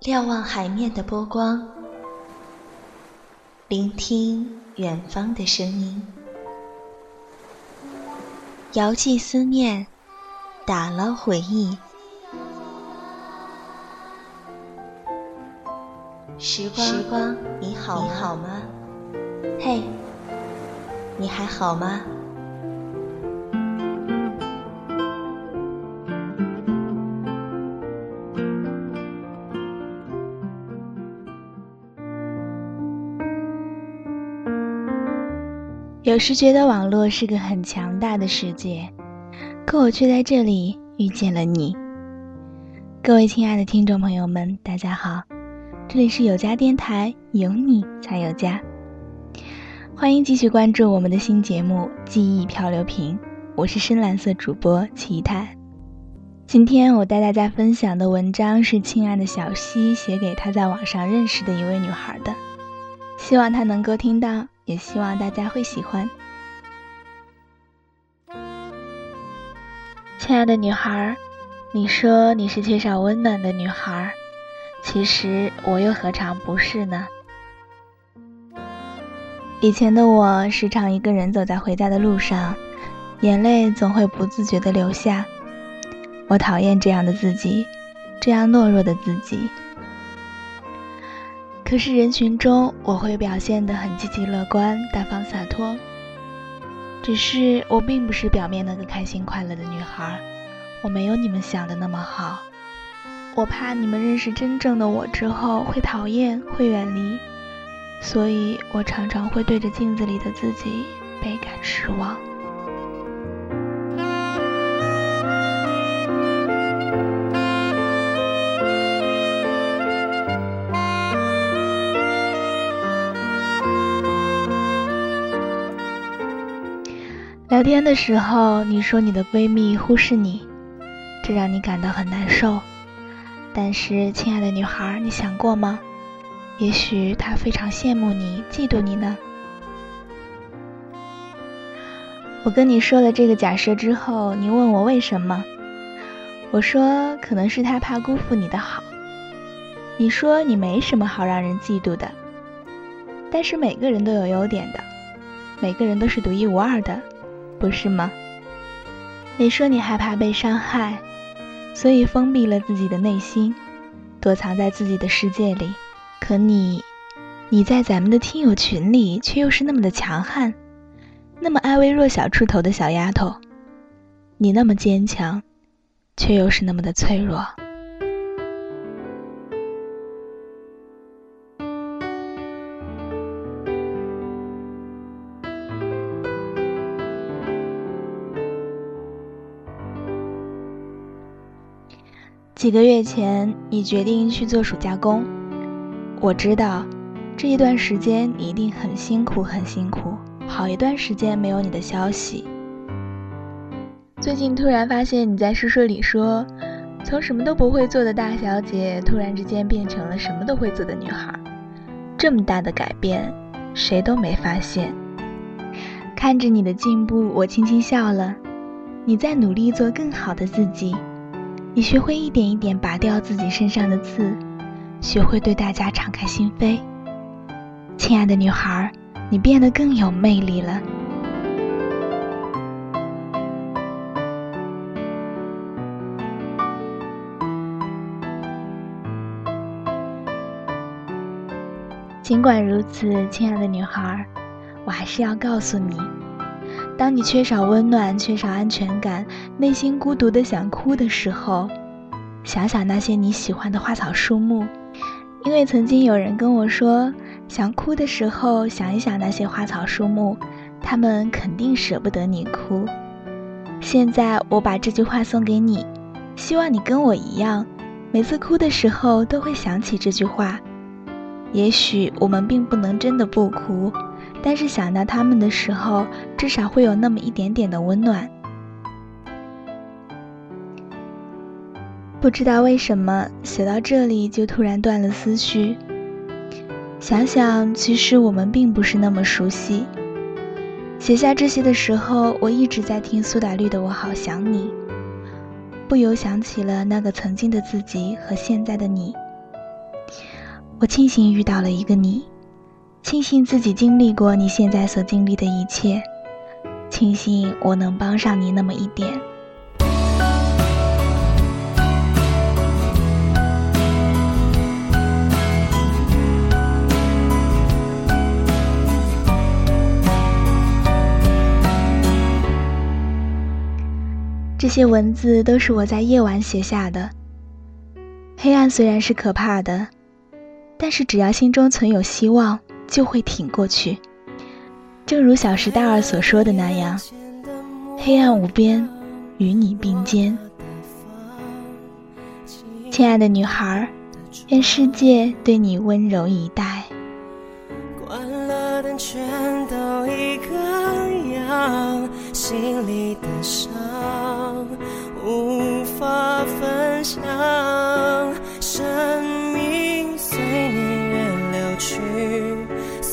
瞭望海面的波光，聆听远方的声音，遥寄思念，打捞回忆。时光，时光，你好，你好吗？嘿，你还好吗？有时觉得网络是个很强大的世界，可我却在这里遇见了你。各位亲爱的听众朋友们，大家好，这里是有家电台，有你才有家。欢迎继续关注我们的新节目《记忆漂流瓶》，我是深蓝色主播奇探。今天我带大家分享的文章是亲爱的小溪写给他在网上认识的一位女孩的，希望他能够听到。也希望大家会喜欢。亲爱的女孩，你说你是缺少温暖的女孩，其实我又何尝不是呢？以前的我时常一个人走在回家的路上，眼泪总会不自觉的流下。我讨厌这样的自己，这样懦弱的自己。可是人群中，我会表现得很积极乐观、大方洒脱。只是我并不是表面那个开心快乐的女孩，我没有你们想的那么好。我怕你们认识真正的我之后会讨厌、会远离，所以我常常会对着镜子里的自己倍感失望。聊天的时候，你说你的闺蜜忽视你，这让你感到很难受。但是，亲爱的女孩，你想过吗？也许她非常羡慕你，嫉妒你呢。我跟你说了这个假设之后，你问我为什么？我说可能是她怕辜负你的好。你说你没什么好让人嫉妒的，但是每个人都有优点的，每个人都是独一无二的。不是吗？你说你害怕被伤害，所以封闭了自己的内心，躲藏在自己的世界里。可你，你在咱们的听友群里却又是那么的强悍，那么爱为弱小出头的小丫头。你那么坚强，却又是那么的脆弱。几个月前，你决定去做暑假工。我知道，这一段时间你一定很辛苦，很辛苦。好一段时间没有你的消息。最近突然发现你在书说里说，从什么都不会做的大小姐，突然之间变成了什么都会做的女孩。这么大的改变，谁都没发现。看着你的进步，我轻轻笑了。你在努力做更好的自己。你学会一点一点拔掉自己身上的刺，学会对大家敞开心扉。亲爱的女孩，你变得更有魅力了。尽管如此，亲爱的女孩，我还是要告诉你。当你缺少温暖、缺少安全感，内心孤独的想哭的时候，想想那些你喜欢的花草树木，因为曾经有人跟我说，想哭的时候想一想那些花草树木，他们肯定舍不得你哭。现在我把这句话送给你，希望你跟我一样，每次哭的时候都会想起这句话。也许我们并不能真的不哭。但是想到他们的时候，至少会有那么一点点的温暖。不知道为什么写到这里就突然断了思绪。想想，其实我们并不是那么熟悉。写下这些的时候，我一直在听苏打绿的《我好想你》，不由想起了那个曾经的自己和现在的你。我庆幸遇到了一个你，庆幸自己经历过你现在所经历的一切，庆幸我能帮上你那么一点。这些文字都是我在夜晚写下的。黑暗虽然是可怕的，但是只要心中存有希望，就会挺过去。正如《小时代二》所说的那样：“黑暗无边，与你并肩。”亲爱的女孩，愿世界对你温柔以待。关了灯，全都一个样，心里的伤。无法分享，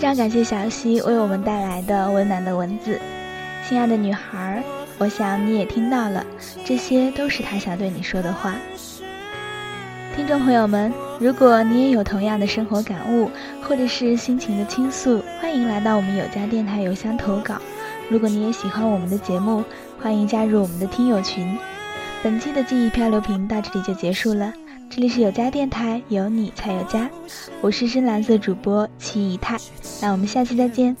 非常感谢小溪为我们带来的温暖的文字，亲爱的女孩，我想你也听到了，这些都是他想对你说的话。听众朋友们，如果你也有同样的生活感悟，或者是心情的倾诉，欢迎来到我们有家电台邮箱投稿。如果你也喜欢我们的节目，欢迎加入我们的听友群。本期的记忆漂流瓶到这里就结束了。这里是有家电台，有你才有家，我是深蓝色主播七姨太，那我们下期再见。